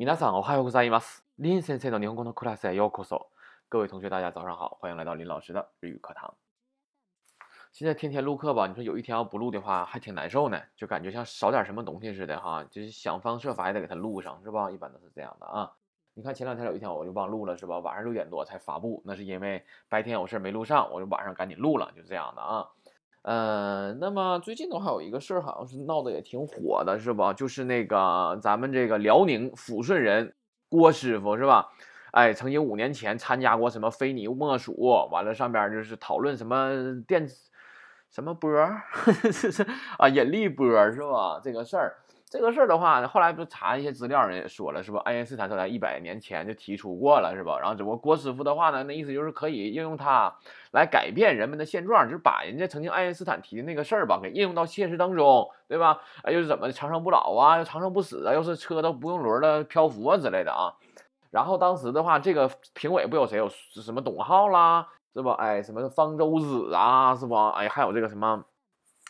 皆さんおはようございます。林先生の日本語のクラスへようこそ。各位同学，大家早上好，欢迎来到林老师的日语课堂。现在天天录课吧，你说有一天要不录的话，还挺难受呢，就感觉像少点什么东西似的哈，就是想方设法也得给它录上，是吧？一般都是这样的啊。你看前两天有一天我就忘录了，是吧？晚上六点多才发布，那是因为白天有事没录上，我就晚上赶紧录了，就这样的啊。 呃，那么最近的话，有一个事儿好像是闹得也挺火的，是吧？就是那个咱们这个辽宁抚顺人郭师傅，是吧？哎，曾经五年前参加过什么非你莫属，完了上边就是讨论什么电什么波儿 啊，引力波是吧？这个事儿。这个事儿的话，后来不查一些资料，人也说了，是吧？爱因斯坦早在一百年前就提出过了，是吧？然后只不过郭师傅的话呢，那意思就是可以应用它来改变人们的现状，就是把人家曾经爱因斯坦提的那个事儿吧，给应用到现实当中，对吧？哎，又是怎么长生不老啊，又长生不死啊，又是车都不用轮的漂浮啊之类的啊。然后当时的话，这个评委不有谁有什么董浩啦，是吧？哎，什么方舟子啊，是吧？哎，还有这个什么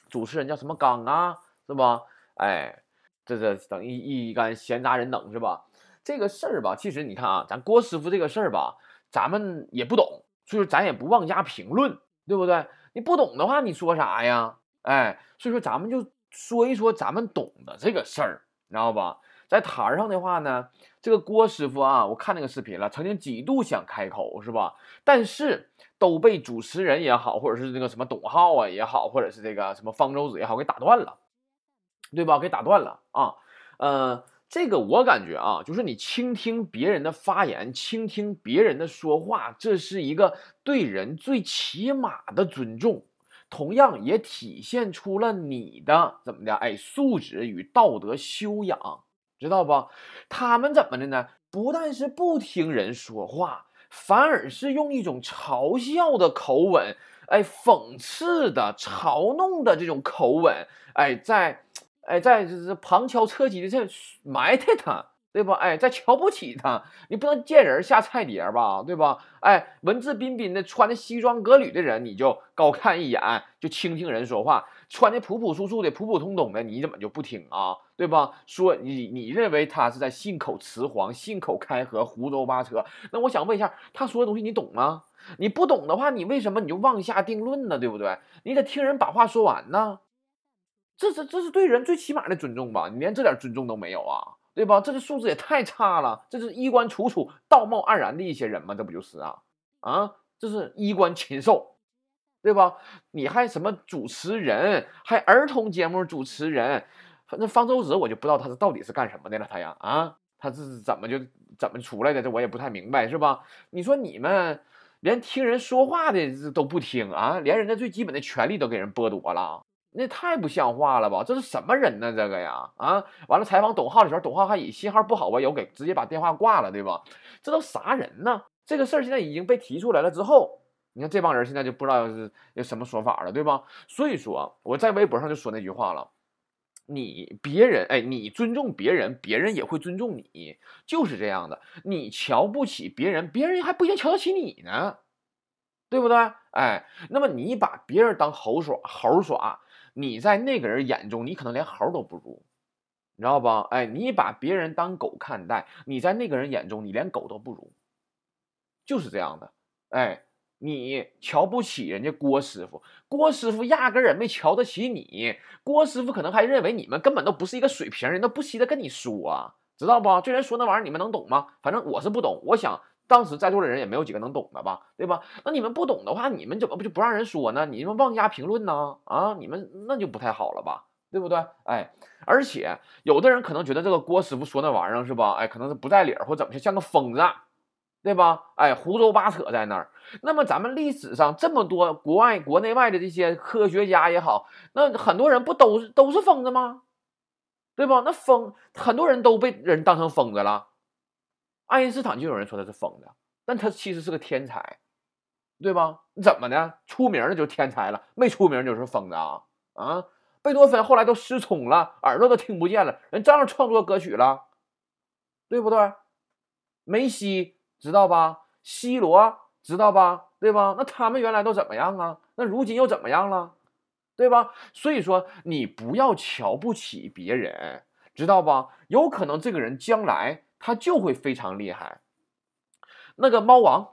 主持人叫什么刚啊，是吧？哎。这这等于一干闲杂人等是吧？这个事儿吧，其实你看啊，咱郭师傅这个事儿吧，咱们也不懂，所以说咱也不妄加评论，对不对？你不懂的话，你说啥呀？哎，所以说咱们就说一说咱们懂的这个事儿，知道吧？在台上的话呢，这个郭师傅啊，我看那个视频了，曾经几度想开口，是吧？但是都被主持人也好，或者是那个什么董浩啊也好，或者是这个什么方舟子也好，给打断了。对吧？给打断了啊，呃，这个我感觉啊，就是你倾听别人的发言，倾听别人的说话，这是一个对人最起码的尊重，同样也体现出了你的怎么的？哎，素质与道德修养，知道不？他们怎么的呢？不但是不听人说话，反而是用一种嘲笑的口吻，哎，讽刺的、嘲弄的这种口吻，哎，在。哎，在就是旁敲侧击的在埋汰他，对吧？哎，在瞧不起他，你不能见人下菜碟吧，对吧？哎，文质彬彬的穿的西装革履的人，你就高看一眼，就倾听人说话；穿的朴朴素素的、普普通通的，你怎么就不听啊？对吧？说你你认为他是在信口雌黄、信口开河、胡诌八扯？那我想问一下，他说的东西你懂吗？你不懂的话，你为什么你就妄下定论呢？对不对？你得听人把话说完呢。这是这是对人最起码的尊重吧？你连这点尊重都没有啊，对吧？这个素质也太差了，这是衣冠楚楚、道貌岸然的一些人吗？这不就是啊？啊，这是衣冠禽兽，对吧？你还什么主持人，还儿童节目主持人？反正方舟子我就不知道他是到底是干什么的了，他呀啊，他这是怎么就怎么出来的？这我也不太明白，是吧？你说你们连听人说话的都不听啊，连人家最基本的权利都给人剥夺了。那太不像话了吧？这是什么人呢？这个呀，啊，完了采访董浩的时候，董浩还以信号不好吧，有给直接把电话挂了，对吧？这都啥人呢？这个事儿现在已经被提出来了之后，你看这帮人现在就不知道是有什么说法了，对吧？所以说我在微博上就说那句话了：你别人哎，你尊重别人，别人也会尊重你，就是这样的。你瞧不起别人，别人还不一定瞧得起你呢，对不对？哎，那么你把别人当猴耍，猴耍。你在那个人眼中，你可能连猴都不如，你知道吧？哎，你把别人当狗看待，你在那个人眼中，你连狗都不如，就是这样的。哎，你瞧不起人家郭师傅，郭师傅压根儿也没瞧得起你，郭师傅可能还认为你们根本都不是一个水平，人都不稀得跟你说，知道不？这人说那玩意儿，你们能懂吗？反正我是不懂，我想。当时在座的人也没有几个能懂的吧，对吧？那你们不懂的话，你们怎么不就不让人说呢？你们妄加评论呢？啊，你们那就不太好了吧，对不对？哎，而且有的人可能觉得这个郭师傅说那玩意儿是吧？哎，可能是不在理儿或怎么像个疯子，对吧？哎，胡诌八扯在那儿。那么咱们历史上这么多国外、国内外的这些科学家也好，那很多人不都是都是疯子吗？对吧？那疯很多人都被人当成疯子了。爱因斯坦就有人说他是疯子，但他其实是个天才，对吧？你怎么的？出名了就是天才了，没出名就是疯子啊！啊，贝多芬后来都失聪了，耳朵都听不见了，人照样创作歌曲了，对不对？梅西知道吧？C 罗知道吧？对吧？那他们原来都怎么样啊？那如今又怎么样了？对吧？所以说，你不要瞧不起别人，知道吧？有可能这个人将来。他就会非常厉害。那个猫王，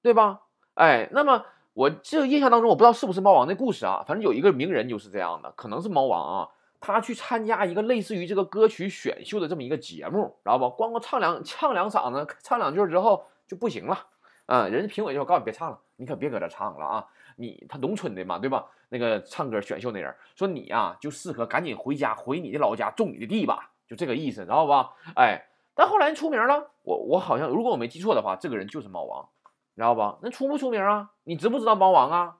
对吧？哎，那么我这个印象当中，我不知道是不是猫王的故事啊，反正有一个名人就是这样的，可能是猫王啊。他去参加一个类似于这个歌曲选秀的这么一个节目，知道不？光光唱两唱两嗓子，唱两句之后就不行了。啊，人家评委就告诉你别唱了，你可别搁这唱了啊！你他农村的嘛，对吧？那个唱歌选秀那人说你呀就适合赶紧回家，回你的老家种你的地吧，就这个意思，知道吧？哎，但后来出名了，我我好像如果我没记错的话，这个人就是猫王，你知道吧？那出不出名啊？你知不知道猫王啊？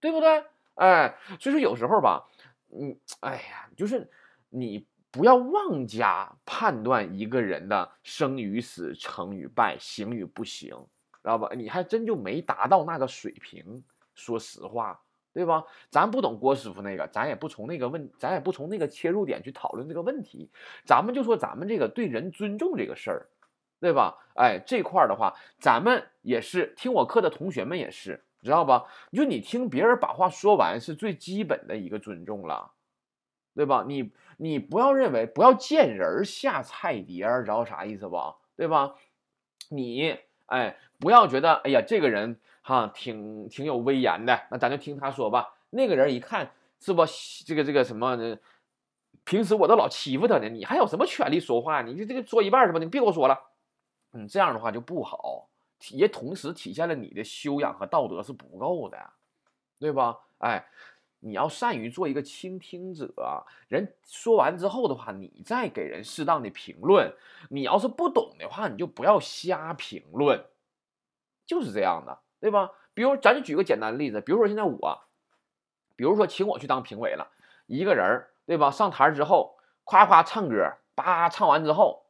对不对？哎，所以说有时候吧。嗯，哎呀，就是你不要妄加判断一个人的生与死、成与败、行与不行，知道吧？你还真就没达到那个水平。说实话，对吧？咱不懂郭师傅那个，咱也不从那个问，咱也不从那个切入点去讨论这个问题。咱们就说咱们这个对人尊重这个事儿，对吧？哎，这块儿的话，咱们也是听我课的同学们也是。知道吧？就你听别人把话说完，是最基本的一个尊重了，对吧？你你不要认为不要见人下菜碟儿，知道啥意思不？对吧？你哎，不要觉得哎呀，这个人哈挺挺有威严的，那咱就听他说吧。那个人一看是不这个这个什么，平时我都老欺负他呢，你还有什么权利说话？你就这个说一半是吧？你别给我说了，嗯，这样的话就不好。也同时体现了你的修养和道德是不够的，对吧？哎，你要善于做一个倾听者，人说完之后的话，你再给人适当的评论。你要是不懂的话，你就不要瞎评论，就是这样的，对吧？比如，咱就举个简单的例子，比如说现在我，比如说请我去当评委了，一个人，对吧？上台之后，夸夸唱歌，叭唱完之后，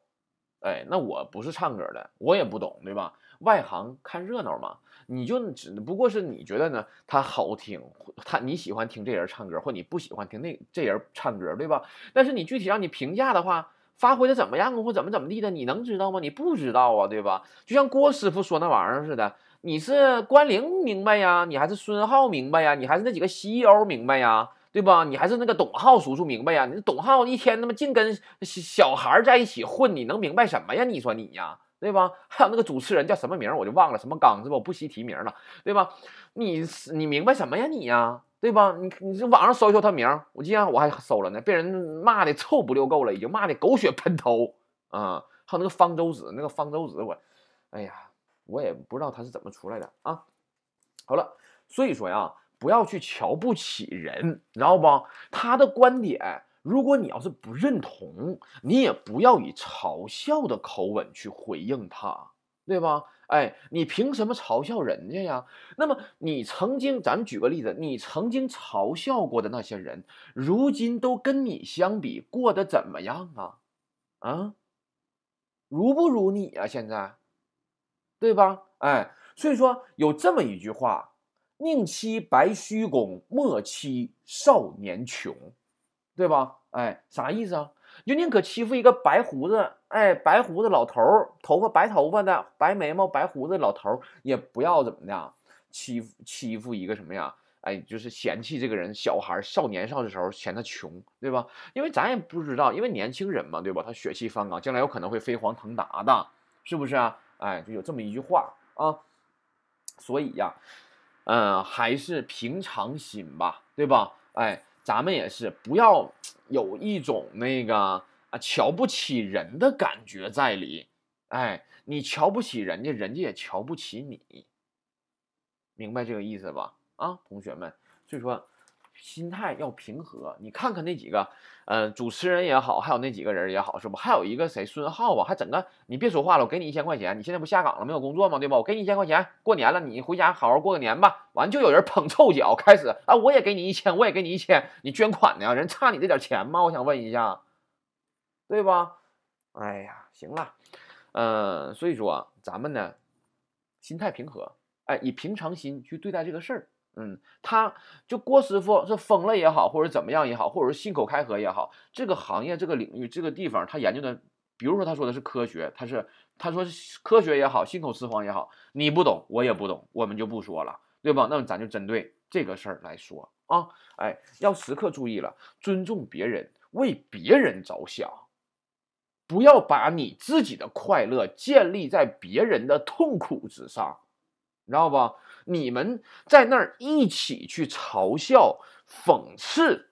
哎，那我不是唱歌的，我也不懂，对吧？外行看热闹嘛，你就只不过是你觉得呢，他好听，他你喜欢听这人唱歌，或你不喜欢听那这人唱歌，对吧？但是你具体让你评价的话，发挥的怎么样，或怎么怎么地的，你能知道吗？你不知道啊，对吧？就像郭师傅说那玩意儿似的，你是关凌明白呀，你还是孙浩明白呀，你还是那几个 CEO 明白呀，对吧？你还是那个董浩叔叔明白呀？你董浩一天他妈净跟小孩在一起混，你能明白什么呀？你说你呀？对吧？还有那个主持人叫什么名我就忘了，什么刚是吧？我不惜提名了，对吧？你你明白什么呀你呀？对吧？你你这网上搜一搜他名我记得我还搜了呢，被人骂的臭不溜够了，已经骂的狗血喷头啊！还有那个方舟子，那个方舟子我，哎呀，我也不知道他是怎么出来的啊。好了，所以说呀，不要去瞧不起人，知道不？他的观点。如果你要是不认同，你也不要以嘲笑的口吻去回应他，对吧？哎，你凭什么嘲笑人家呀？那么你曾经，咱们举个例子，你曾经嘲笑过的那些人，如今都跟你相比过得怎么样啊？啊，如不如你啊？现在，对吧？哎，所以说有这么一句话：宁欺白须公，莫欺少年穷。对吧？哎，啥意思啊？就宁可欺负一个白胡子，哎，白胡子老头，头发白头发的，白眉毛白胡子老头，也不要怎么的欺负欺负一个什么呀？哎，就是嫌弃这个人小孩少年少的时候嫌他穷，对吧？因为咱也不知道，因为年轻人嘛，对吧？他血气方刚，将来有可能会飞黄腾达的，是不是啊？哎，就有这么一句话啊。所以呀，嗯，还是平常心吧，对吧？哎。咱们也是不要有一种那个啊瞧不起人的感觉在里，哎，你瞧不起人家，人家也瞧不起你，明白这个意思吧？啊，同学们，所以说。心态要平和，你看看那几个，呃，主持人也好，还有那几个人也好，是不？还有一个谁，孙浩啊，还整个，你别说话了，我给你一千块钱，你现在不下岗了，没有工作吗？对吧？我给你一千块钱，过年了，你回家好好过个年吧。完就有人捧臭脚，开始啊，我也给你一千，我也给你一千，你捐款呢？人差你这点钱吗？我想问一下，对吧？哎呀，行了，嗯，所以说咱们呢，心态平和，哎，以平常心去对待这个事儿。嗯，他就郭师傅是疯了也好，或者怎么样也好，或者是信口开河也好，这个行业、这个领域、这个地方，他研究的，比如说他说的是科学，他是他说科学也好，信口雌黄也好，你不懂，我也不懂，我们就不说了，对吧？那么咱就针对这个事儿来说啊，哎，要时刻注意了，尊重别人，为别人着想，不要把你自己的快乐建立在别人的痛苦之上，知道吧？你们在那儿一起去嘲笑、讽刺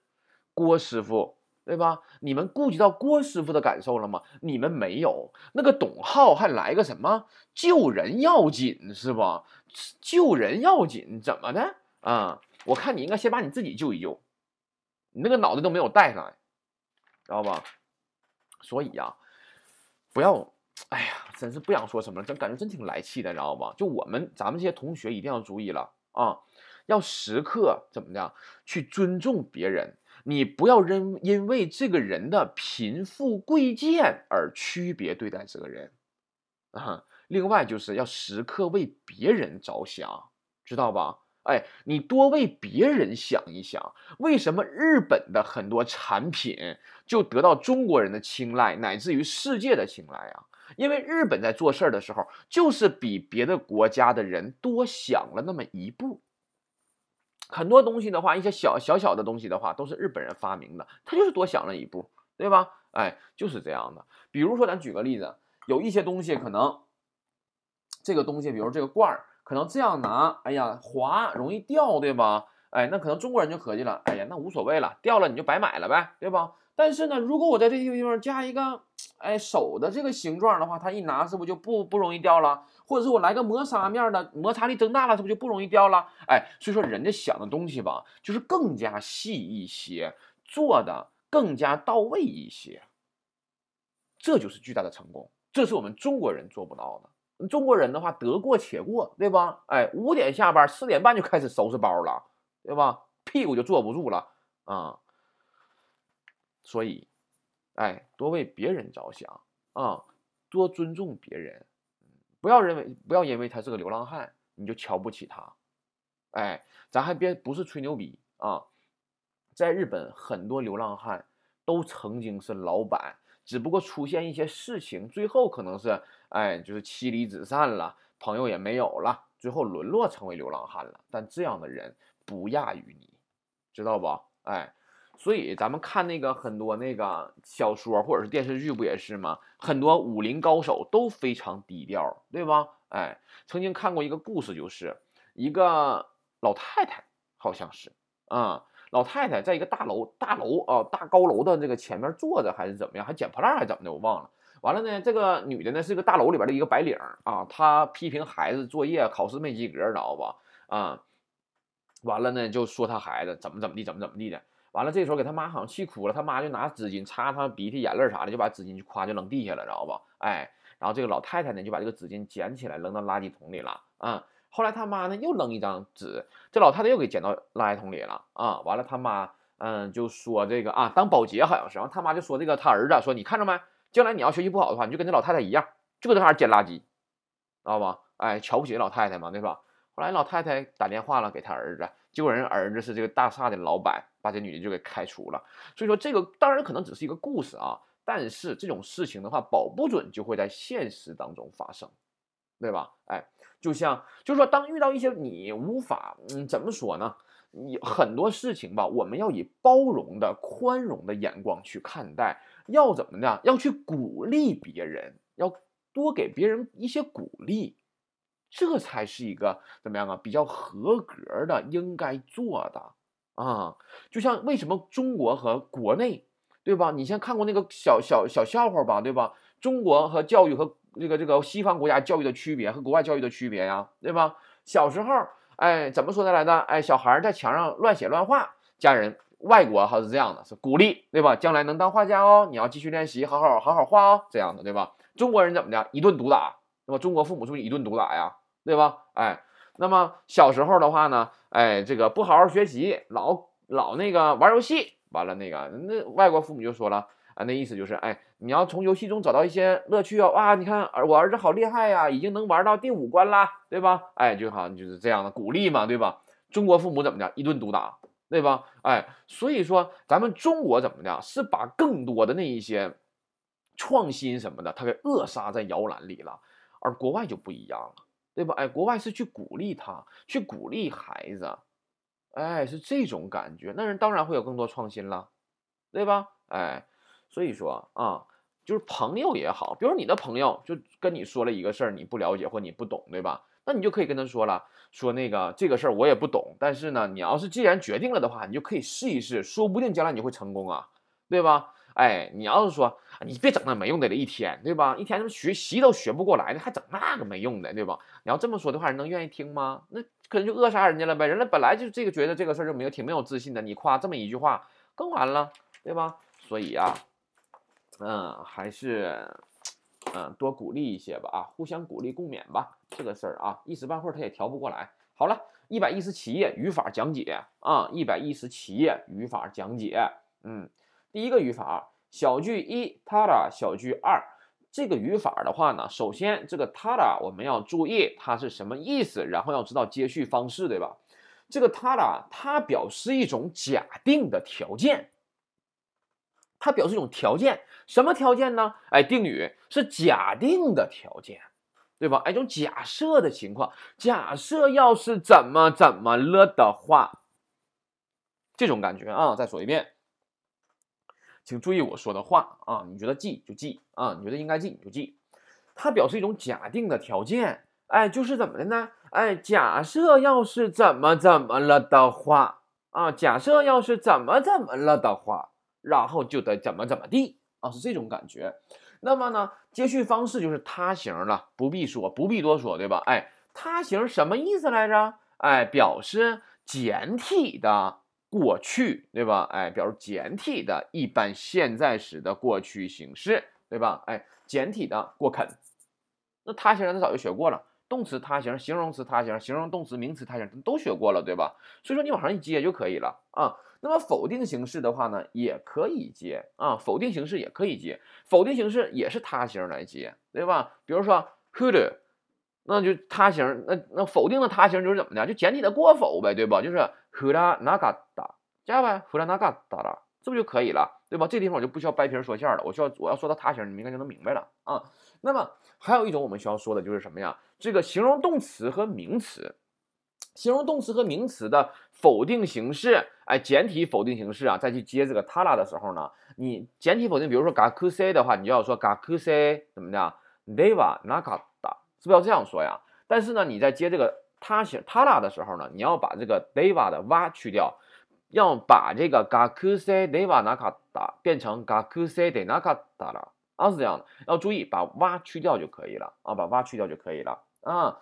郭师傅，对吧？你们顾及到郭师傅的感受了吗？你们没有。那个董浩还来个什么救人要紧是吧？救人要紧，怎么的啊？我看你应该先把你自己救一救，你那个脑袋都没有带上来，知道吧？所以呀，不要，哎呀，真是不想说什么了，真感觉真挺来气的，你知道吧？就我们咱们这些同学一定要注意了啊，要时刻怎么的去尊重别人，你不要因因为这个人的贫富贵贱而区别对待这个人啊。另外就是要时刻为别人着想，知道吧？哎，你多为别人想一想，为什么日本的很多产品就得到中国人的青睐，乃至于世界的青睐啊？因为日本在做事儿的时候，就是比别的国家的人多想了那么一步。很多东西的话，一些小小小的东西的话，都是日本人发明的，他就是多想了一步，对吧？哎，就是这样的。比如说，咱举个例子，有一些东西可能这个东西，比如这个罐儿。可能这样拿，哎呀，滑容易掉，对吧？哎，那可能中国人就合计了，哎呀，那无所谓了，掉了你就白买了呗，对吧？但是呢，如果我在这个地方加一个，哎，手的这个形状的话，它一拿是不是就不不容易掉了？或者是我来个磨砂面的，摩擦力增大了，是不是就不容易掉了？哎，所以说人家想的东西吧，就是更加细一些，做的更加到位一些，这就是巨大的成功，这是我们中国人做不到的。中国人的话得过且过，对吧？哎，五点下班，四点半就开始收拾包了，对吧？屁股就坐不住了啊！所以，哎，多为别人着想啊，多尊重别人，不要认为不要因为他是个流浪汉你就瞧不起他。哎，咱还别不是吹牛逼啊，在日本很多流浪汉都曾经是老板。只不过出现一些事情，最后可能是，哎，就是妻离子散了，朋友也没有了，最后沦落成为流浪汉了。但这样的人不亚于你，知道不？哎，所以咱们看那个很多那个小说或者是电视剧，不也是吗？很多武林高手都非常低调，对吧？哎，曾经看过一个故事，就是一个老太太，好像是，啊。老太太在一个大楼大楼啊大高楼的这个前面坐着还是怎么样，还捡破烂还怎么的，我忘了。完了呢，这个女的呢是个大楼里边的一个白领啊，她批评孩子作业考试没及格，知道吧？啊，完了呢就说她孩子怎么怎么地，怎么怎么地的。完了这时候给他妈好像气哭了，他妈就拿纸巾擦他鼻涕眼泪啥的，就把纸巾就夸就扔地下了，知道吧？哎，然后这个老太太呢就把这个纸巾捡起来扔到垃圾桶里了啊。后来他妈呢又扔一张纸，这老太太又给捡到垃圾桶里了啊！完了他妈嗯就说这个啊当保洁好像是，然后他妈就说这个他儿子说你看着没，将来你要学习不好的话，你就跟这老太太一样，就搁这哈捡垃圾，知道吧？哎，瞧不起老太太嘛，对吧？后来老太太打电话了给他儿子，结果人儿子是这个大厦的老板，把这女的就给开除了。所以说这个当然可能只是一个故事啊，但是这种事情的话，保不准就会在现实当中发生，对吧？哎。就像，就是说，当遇到一些你无法，嗯，怎么说呢？你很多事情吧，我们要以包容的、宽容的眼光去看待，要怎么呢？要去鼓励别人，要多给别人一些鼓励，这才是一个怎么样啊？比较合格的应该做的啊。就像为什么中国和国内，对吧？你先看过那个小小小笑话吧，对吧？中国和教育和。这个这个西方国家教育的区别和国外教育的区别呀，对吧？小时候，哎，怎么说的来着？哎，小孩在墙上乱写乱画，家人外国还是这样的，是鼓励，对吧？将来能当画家哦，你要继续练习，好好好好画哦，这样的，对吧？中国人怎么的？一顿毒打，那么中国父母是不是一顿毒打呀？对吧？哎，那么小时候的话呢，哎，这个不好好学习，老老那个玩游戏，完了那个那外国父母就说了。啊，那意思就是，哎，你要从游戏中找到一些乐趣哦。哇，你看我儿子好厉害呀，已经能玩到第五关啦，对吧？哎，就好像就是这样的鼓励嘛，对吧？中国父母怎么的，一顿毒打，对吧？哎，所以说咱们中国怎么的，是把更多的那一些创新什么的，他给扼杀在摇篮里了，而国外就不一样了，对吧？哎，国外是去鼓励他，去鼓励孩子，哎，是这种感觉，那人当然会有更多创新了，对吧？哎。所以说啊，就是朋友也好，比如你的朋友就跟你说了一个事儿，你不了解或你不懂，对吧？那你就可以跟他说了，说那个这个事儿我也不懂，但是呢，你要是既然决定了的话，你就可以试一试，说不定将来你会成功啊，对吧？哎，你要是说你别整那没用的了，一天，对吧？一天他妈学习都学不过来呢，还整那个没用的，对吧？你要这么说的话，人能愿意听吗？那可能就扼杀人家了呗。人家本来就这个觉得这个事儿就没有挺没有自信的，你夸这么一句话，更完了，对吧？所以啊，嗯，还是嗯多鼓励一些吧，啊，互相鼓励共勉吧。这个事儿啊，一时半会儿他也调不过来。好了，一百一十七页语法讲解啊，一百一十七页语法讲解，嗯。第一个语法，小句一，tada，小句二，这个语法的话呢，首先这个 tada 我们要注意它是什么意思，然后要知道接续方式，对吧？这个 tada 它表示一种假定的条件，它表示一种条件，什么条件呢？哎，定语是假定的条件，对吧？哎，一种假设的情况，假设要是怎么怎么了的话，这种感觉啊，再说一遍。请注意我说的话啊！你觉得记就记啊，你觉得应该记你就记。它表示一种假定的条件，哎，就是怎么的呢？哎，假设要是怎么怎么了的话啊，假设要是怎么怎么了的话，然后就得怎么怎么地啊，是这种感觉。那么呢，接续方式就是他形了，不必说，不必多说，对吧？哎，他形什么意思来着？哎，表示简体的。过去对吧？哎，表示简体的一般现在时的过去形式，对吧？哎，简体的过肯，那他形咱早就学过了，动词他形、形容词他形、形容动词、名词他形都学过了，对吧？所以说你往上一接就可以了啊。那么否定形式的话呢，也可以接啊，否定形式也可以接，否定形式也是他形来接，对吧？比如说 could。那就他形，那那否定的他形就是怎么的？就简体的过否呗，对吧？就是弗拉纳嘎达，加呗，弗拉纳嘎达啦，这不就可以了，对吧？这地方我就不需要掰皮说馅了，我需要我要说到他形，你们应该就能明白了啊、那么还有一种我们需要说的就是什么呀？这个形容动词和名词，形容动词和名词的否定形式，哎，简体否定形式啊，再去接这个他啦的时候呢，你简体否定，比如说嘎库塞的话，你就要说嘎库塞怎么的，对吧？纳嘎达，是不是要这样说呀？但是呢，你在接这个他写他拉的时候呢，你要把这个 deva 的哇去掉，要把这个 gakuse deva nakata 变成 gakuse de nakata 了啊，是这样的。要注意把哇去掉就可以了啊，把哇去掉就可以了啊。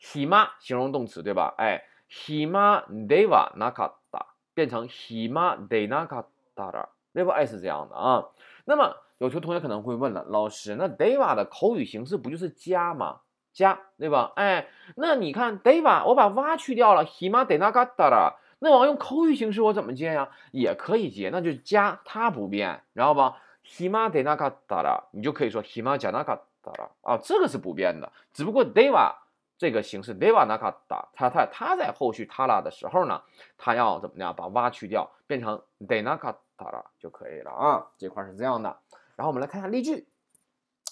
hima 形容动词对吧？哎，hima deva nakata 变成 hima de nakata 了，对吧？哎，是这样的啊。那么有些同学可能会问了，老师，那 deva 的口语形式不就是加吗？加对吧？哎，那你看 deva，我把哇去掉了，hima de nakata 了，那我要用口语形式我怎么接呀？也可以接，那就加它不变，然后吧，hima de nakata 了，你就可以说 hima ja nakata 了啊，这个是不变的，只不过 deva 这个形式 deva naka 达它它它在后续它拉的时候呢，它要怎么样？把哇去掉，变成 de nakata 了就可以了啊，这块是这样的。然后我们来看一下例句，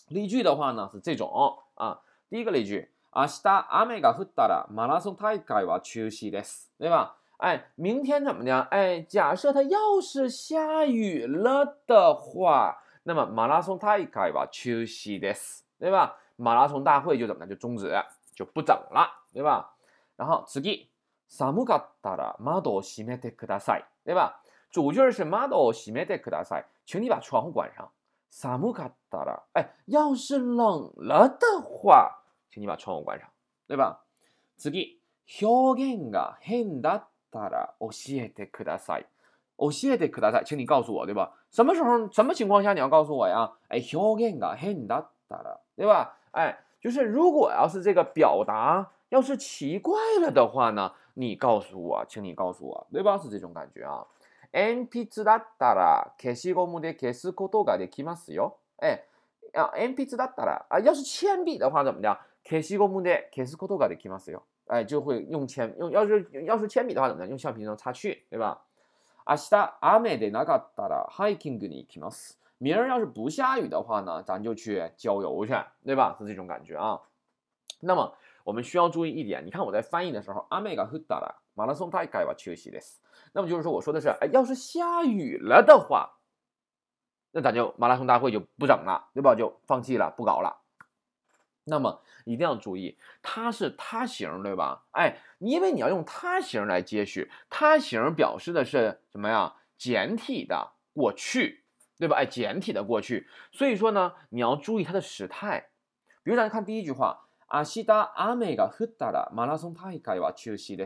例句的话呢是这种啊，第一个例句，明日雨が降ったら马拉松大会は中止です，对吧？哎，明天怎么的？哎，假设它要是下雨了的话，那么马拉松大会は中止です，对吧？马拉松大会就怎么的？就终止，就不整了，对吧？然后次句，寒かったら窓を閉めてください，对吧？主句是窓を閉めてください，请你把窗户关上。 萨姆卡达拉，哎，要是冷了的话，请你把窗户关上，对吧？次表現が変だったら教えてください。教えてください，请你告诉我，对吧？什么时候、什么情况下你要告诉我呀？哎，表現が変だったら，对吧？哎，就是如果要是这个表达要是奇怪了的话呢，你告诉我，请你告诉我，对吧？是这种感觉啊。 鉛筆だったら消しゴムで消すことができますよ。哎，啊，鉛筆だったら啊，要是铅笔的话怎么的？消しゴムで消すことができますよ。哎，就会用铅用，要是要是铅笔的话怎么的？用橡皮能擦去，对吧？明日雨でなかったらハイキングに行きます。明儿要是不下雨的话呢，咱就去郊游去，对吧？是这种感觉啊。那么我们需要注意一点，你看我在翻译的时候，雨が降ったら马拉松大会は中止です。那么就是说，我说的是，哎，要是下雨了的话， 那咱就马拉松大会就不整了，对吧？就放弃了，不搞了。那么一定要注意，它是他形，对吧？哎，因为你要用他形来接续，他形表示的是什么呀？简体的过去，对吧？哎，简体的过去，所以说呢，你要注意它的时态。比如咱看第一句话，阿西达阿美嘎赫达的马拉松大会要取消的，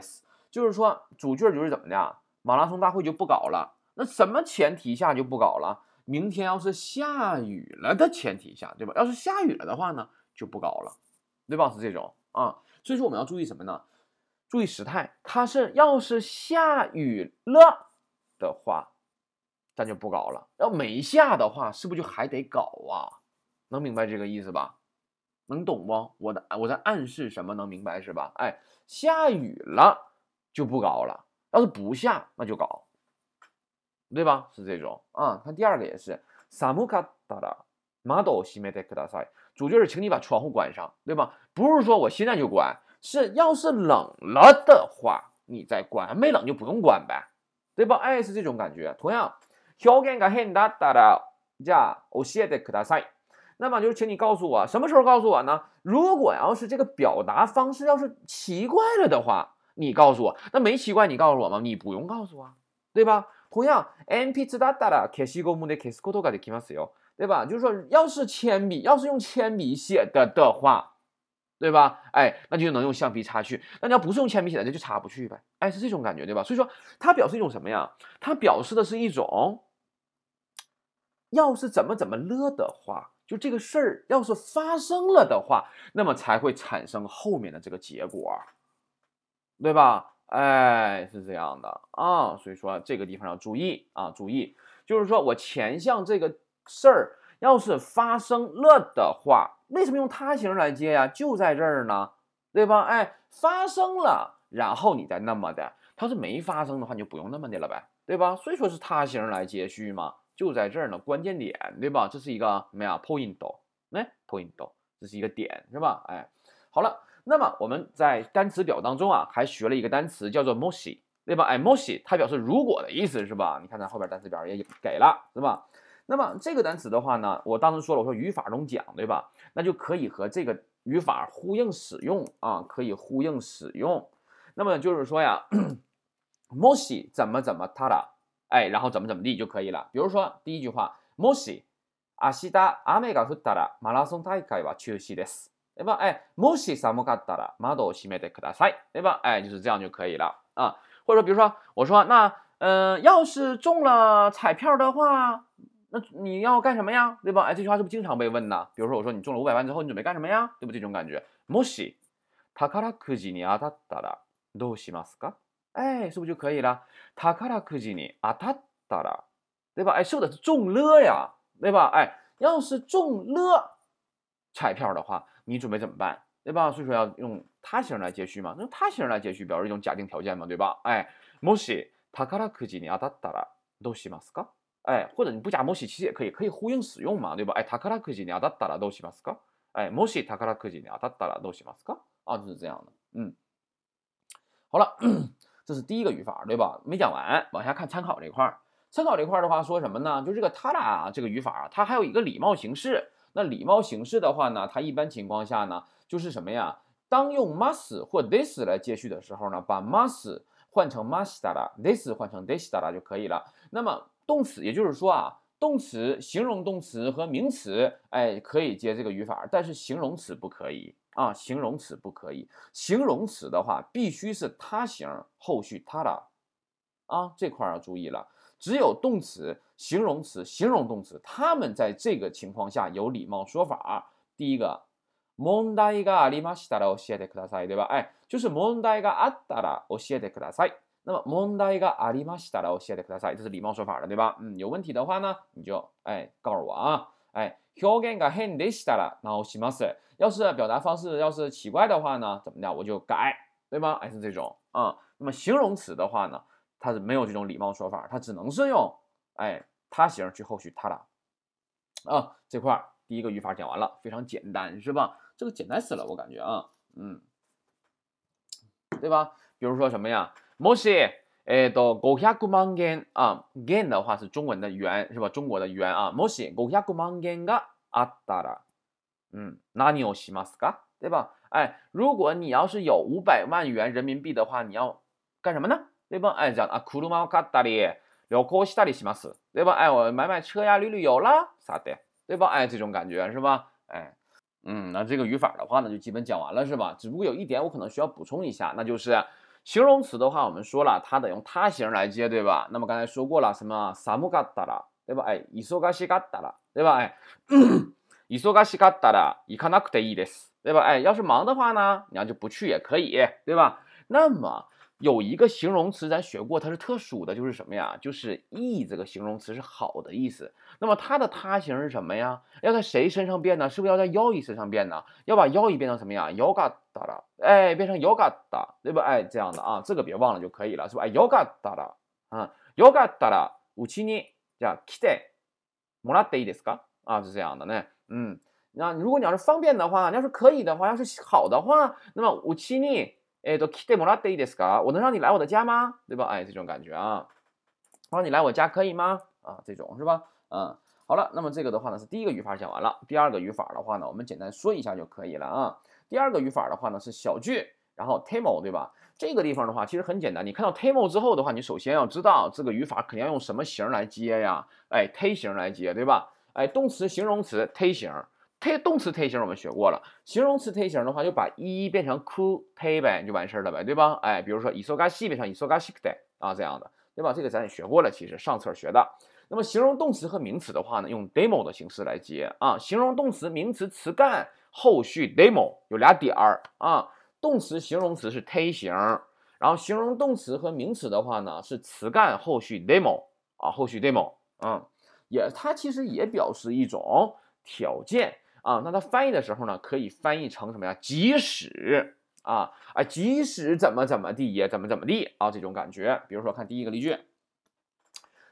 就是说主句就是怎么的，马拉松大会就不搞了。那什么前提下就不搞了？明天要是下雨了的前提下，对吧？要是下雨了的话呢？就不搞了，对吧？是这种啊，所以说我们要注意什么呢？注意时态，它是要是下雨了的话，咱就不搞了；要没下的话，是不是就还得搞啊？能明白这个意思吧？能懂不？我的我在暗示什么？能明白是吧？哎，下雨了就不搞了，要是不下那就搞，对吧？是这种啊。看第二个也是，サムカタラ窓を閉めてください。主句是，请你把窗户关上，对吧？不是说我现在就关，是要是冷了的话，你再关；没冷就不用关呗，对吧？哎，是这种感觉。同样，表現が変だったらじゃあ教えてください。那么就是，请你告诉我，什么时候告诉我呢？如果要是这个表达方式要是奇怪了的话， 你告诉我。那没奇怪，你告诉我吗？你不用告诉我，对吧？同样，鉛筆だったら消しゴムで消すことができますよ。对吧？就是说，要是铅笔，要是用铅笔写的的话，对吧？哎，那就能用橡皮擦去。那你要不是用铅笔写的，那就擦不去呗。哎，是这种感觉，对吧？所以说，它表示一种什么呀？它表示的是一种，要是怎么怎么了的话，就这个事儿要是发生了的话，那么才会产生后面的这个结果， 对吧？哎，是这样的啊。所以说，这个地方要注意啊，注意，就是说我前项这个。事儿要是发生了的话，为什么用他形来接呀？就在这儿呢，对吧？哎，发生了，然后你再那么的。它是没发生的话，你就不用那么的了呗，对吧？所以说是他形来接续嘛，就在这儿呢，关键点，对吧？这是一个什么呀？point，哎，point，这是一个点，是吧？哎，好了，那么我们在单词表当中啊，还学了一个单词叫做 moshi，对吧？哎，moshi 它表示如果的意思是吧？你看咱后边单词表也给了，是吧？那么这个单词的话呢，我当时说了，我说语法中讲，对吧？那就可以和这个语法呼应使用啊，可以呼应使用。那么就是说呀，もし怎么怎么他了，哎，然后怎么怎么地就可以了。比如说第一句话，もし明日雨が降ったらマラソン大会は中止です， 对吧？哎，もし寒かったら窓を閉めてください，对吧？哎，就是这样就可以了啊。或者比如说我说那嗯，要是中了彩票的话。那你要干什么呀？对吧？哎，这句话是不是经常被问呢？比如说，我说你中了五百万之后，你准备干什么呀？对不？这种感觉。もし宝くじに当たったらどうしますか？哎，是不是就可以了？宝くじに当たったら，对吧？哎，说的是中了呀，对吧？哎，要是中了彩票的话， 你准备怎么办？对吧？所以说要用他形来接续嘛，用他形来接续表示一种假定条件嘛，对吧？哎，もし宝くじに当たったらどうしますか？哎，或者你不加もし其实也可以，可以呼应使用嘛，对吧？哎，宝くじに当たったらどうしますか？哎，もし宝くじに当たったらどうしますか？啊，就是这样的。嗯，好了，这是第一个语法，对吧？没讲完，往下看参考这块儿。参考这块儿的话说什么呢？就这个它俩这个语法啊，它还有一个礼貌形式。 那礼貌形式的话呢，它一般情况下呢，就是什么呀？当用 must 或 this 来接续的时候呢，把 must 换成 must 啦，this 换成 this 啦就可以了。那么动词，也就是说啊，动词、形容动词和名词，哎，可以接这个语法，但是形容词不可以啊，形容词不可以。形容词的话，必须是他形后续他的啊，这块要注意了。只有动词、形容词、形容动词，他们在这个情况下有礼貌说法。第一个，問題がありましたら教えてください，对吧？哎，就是問題があったら教えてください。那么問題がありましたら教えてください，这是礼貌说法了，对吧？嗯，有问题的话呢，你就哎告诉我啊。哎，表現が変でしたら直します。要是表达方式要是奇怪的话呢，怎么的我就改，对吧？哎，是这种啊。那么形容词的话呢， 它是没有这种礼貌说法，它只能是用哎他形去后续他了啊。这块第一个语法讲完了，非常简单，是吧？这个简单死了，我感觉啊，嗯，对吧？比如说什么呀？もし、 哎，到五百万元啊，元的话是中文的元是吧？中国的元啊。もし五百万元があったら，嗯，何をしますか？对吧？哎，如果你要是有五百万元人民币的话，你要干什么呢？ 对吧？哎，讲啊，車を買ったり、旅行したりします，对吧？哎，我买买车呀，旅旅游啦，啥的，对吧？哎，这种感觉是吧？哎，嗯，那这个语法的话呢，就基本讲完了是吧？只不过有一点我可能需要补充一下，那就是形容词的话，我们说了它得用他形来接，对吧？那么刚才说过了，什么寒かったら，对吧？哎，忙しかったら，对吧？哎，忙しかったら行かなくていいです，对吧？哎，要是忙的话呢，你要就不去也可以，对吧？那么。 有一个形容词咱学过，它是特殊的，就是什么呀？就是 e 这个形容词是好的意思。那么它的他形是什么呀？要在谁身上变呢？是不是要在腰一身上变呢？要把腰一变成什么呀？腰嘎达了，哎，变成腰嘎达，对吧？哎，这样的啊，这个别忘了就可以了，是吧？哎，腰嘎达了啊，腰嘎达了。武器呢？叫 kite，もらっていいですか？啊，是这样的呢。嗯，那如果你要是方便的话，你要是可以的话，要是好的话，那么 武器呢？哎，都 kite mo la day ですか？我能让你来我的家吗？对吧？哎，这种感觉啊，让你来我家可以吗？啊，这种是吧？嗯，好了，那么这个的话呢是第一个语法讲完了。第二个语法的话呢，我们简单说一下就可以了啊。第二个语法的话呢是小句，然后 temo 对吧？这个地方的话其实很简单，你看到 temo 之后的话，你首先要知道这个语法肯定要用什么形来接呀？哎，t 形来接，对吧？哎，动词、形容词 t 形。 T 动词 t 型我们学过了，形容词 t 型的话就把一变成 ku t 呗，就完事儿了呗，对吧？哎，比如说 isogashi 变成 isogashi k 啊这样的，对吧？这个咱也学过了，其实上册学的。那么形容动词和名词的话呢，用 demo 的形式来接啊。形容动词、名词词干后续 demo 有俩点儿啊。动词、形容词是 t 型，然后形容动词和名词的话呢是词干后续 demo 啊，后续 demo 嗯，也它其实也表示一种条件。啊，那它翻译的时候呢，可以翻译成什么呀？即使啊，啊，即使怎么怎么地也怎么怎么地啊，这种感觉。比如说看第一个例句，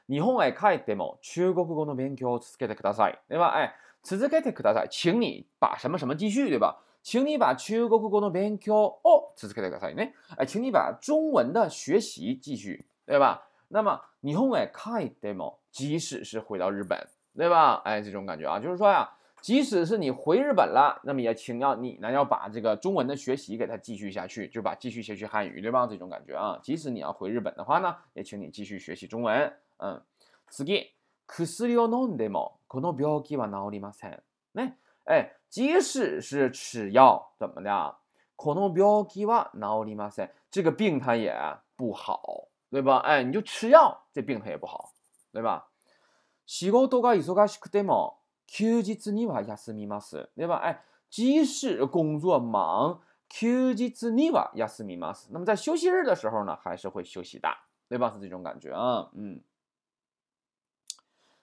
日本へ帰っても中国語の勉強を続けてください，对吧？哎，続けてください，请你把什么什么继续，对吧？请你把中国語の勉強を続けてください呢？哎，请你把中文的学习继续，对吧？那么日本へ帰っても，即使是回到日本，对吧？哎，这种感觉啊，就是说呀。 即使是你回日本了，那么也请要你呢要把这个中文的学习给它继续下去，就把继续学习汉语，对吧？这种感觉啊，即使你要回日本的话呢，也请你继续学习中文。嗯，次，薬を飲んでもこの病気は治りません。那哎，即使是吃药，怎么的？この病気は治りません。这个病它也不好，对吧？哎，你就吃药，这病它也不好，对吧？仕事が忙しくても 休日には休みます，对吧？哎，即使工作忙，休日には休みます。那么在休息日的时候呢，还是会休息的，对吧？是这种感觉啊，嗯。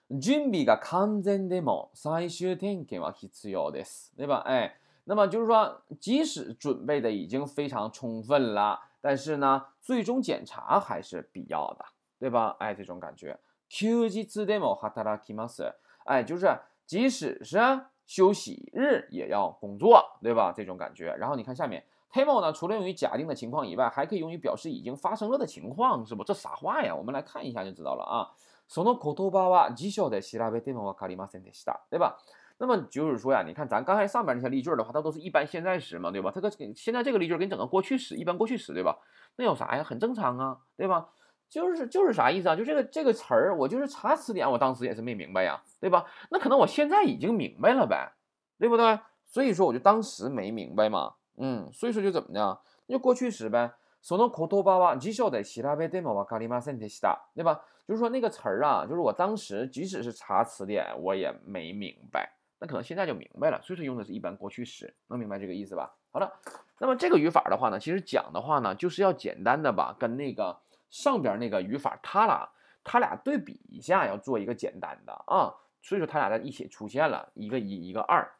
準備が完全でも最終点検は必要です，对吧？哎，那么就是说，即使准备的已经非常充分了，但是呢，最终检查还是必要的，对吧？哎，这种感觉。休日でも働きます，哎，就是。 即使是休息日也要工作，对吧？这种感觉。然后你看下面，temo 呢，除了用于假定的情况以外，还可以用于表示已经发生了的情况，是不？这啥话呀？我们来看一下就知道了啊。その言葉は辞書で調べてもわかりませんでした，对吧？那么就是说呀，你看咱刚才上边那些例句的话，它都是一般现在时嘛，对吧？它个现在这个例句给你整个过去时，一般过去时，对吧？那有啥呀？很正常啊，对吧？ 就是就是啥意思啊？就这个这个词儿，我就是查词典，我当时也是没明白呀，对吧？那可能我现在已经明白了呗，对不对？所以说我就当时没明白嘛，嗯，所以说就怎么的，那就过去时呗。その言葉は辞書で調べてもわかりませんでした，对吧？就是说那个词儿啊，就是我当时即使是查词典，我也没明白。那可能现在就明白了，所以说用的是一般过去时，能明白这个意思吧？好了，那么这个语法的话呢，其实讲的话呢，就是要简单的吧，跟那个。 上边那个语法，它俩它俩对比一下，要做一个简单的啊，所以说它俩在一起出现了一个一，一个二，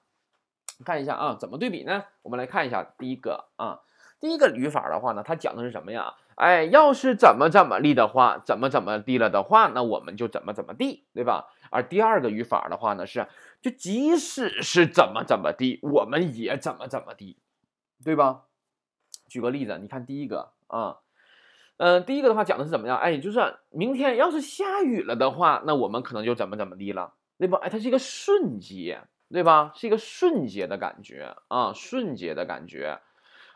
看一下啊，怎么对比呢？我们来看一下第一个啊，第一个语法的话呢，它讲的是什么呀？哎，要是怎么怎么地的话，怎么怎么地了的话，那我们就怎么怎么地，对吧？而第二个语法的话呢，是就即使是怎么怎么地，我们也怎么怎么地，对吧？举个例子，你看第一个啊。嗯，第一个的话讲的是怎么样？哎，就是明天要是下雨了的话，那我们可能就怎么怎么地了，对吧？哎，它是一个瞬间，对吧？是一个瞬间的感觉啊，瞬间的感觉。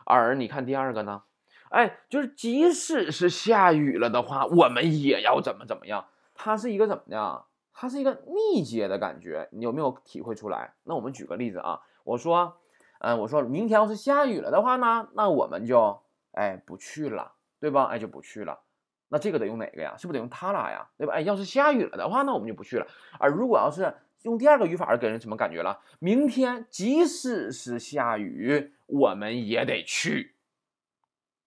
而你看第二个呢？哎，就是即使是下雨了的话，我们也要怎么怎么样？它是一个怎么样？它是一个逆接的感觉，你有没有体会出来？那我们举个例子啊，我说，嗯，我说明天要是下雨了的话呢，那我们就哎不去了，对吧？哎就不去了。那这个得用哪个呀？是不是得用他俩呀？对吧？哎，要是下雨了的话，那我们就不去了。而如果要是用第二个语法，给人什么感觉了？明天即使是下雨，我们也得去，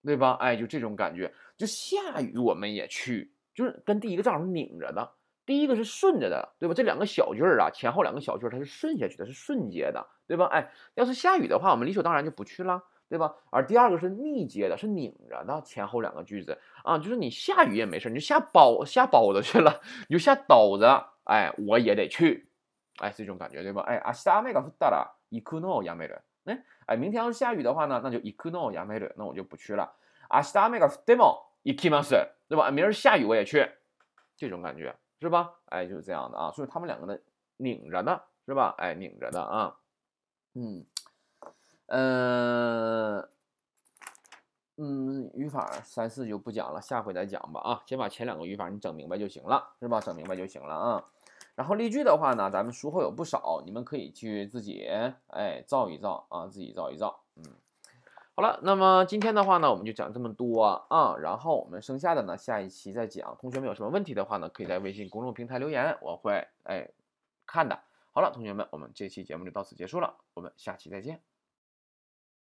对吧？哎，就这种感觉，就下雨我们也去，就是跟第一个正好是拧着的。第一个是顺着的，对吧？这两个小句儿啊，前后两个小句儿它是顺下去的，是顺接的，对吧？哎，要是下雨的话，我们理所当然就不去了，对吧？而第二个是逆接的，是拧着的，前后两个句子啊，就是你下雨也没事，你就下包下包子去了，你就下刀子，哎，我也得去，哎，这种感觉，对吧？哎，阿西达梅嘎夫达拉伊库诺亚梅勒，哎哎，明天要是下雨的话呢，那就伊库诺亚梅勒，那我就不去了。阿西达梅嘎夫德莫伊基马斯，对吧？明儿下雨我也去，这种感觉。是吧？哎，就是这样的啊，所以他们两个呢拧着的，是吧？哎，拧着的啊，嗯，嗯，嗯，语法三四就不讲了，下回再讲吧啊，先把前两个语法你整明白就行了，是吧？整明白就行了啊。然后例句的话呢，咱们书后有不少，你们可以去自己哎造一造啊，自己造一造，嗯。好了，那么今天的话呢，我们就讲这么多啊，然后我们剩下的呢，下一期再讲。同学们有什么问题的话呢，可以在微信公众平台留言，我会哎看的。好了，同学们，我们这期节目就到此结束了，我们下期再见。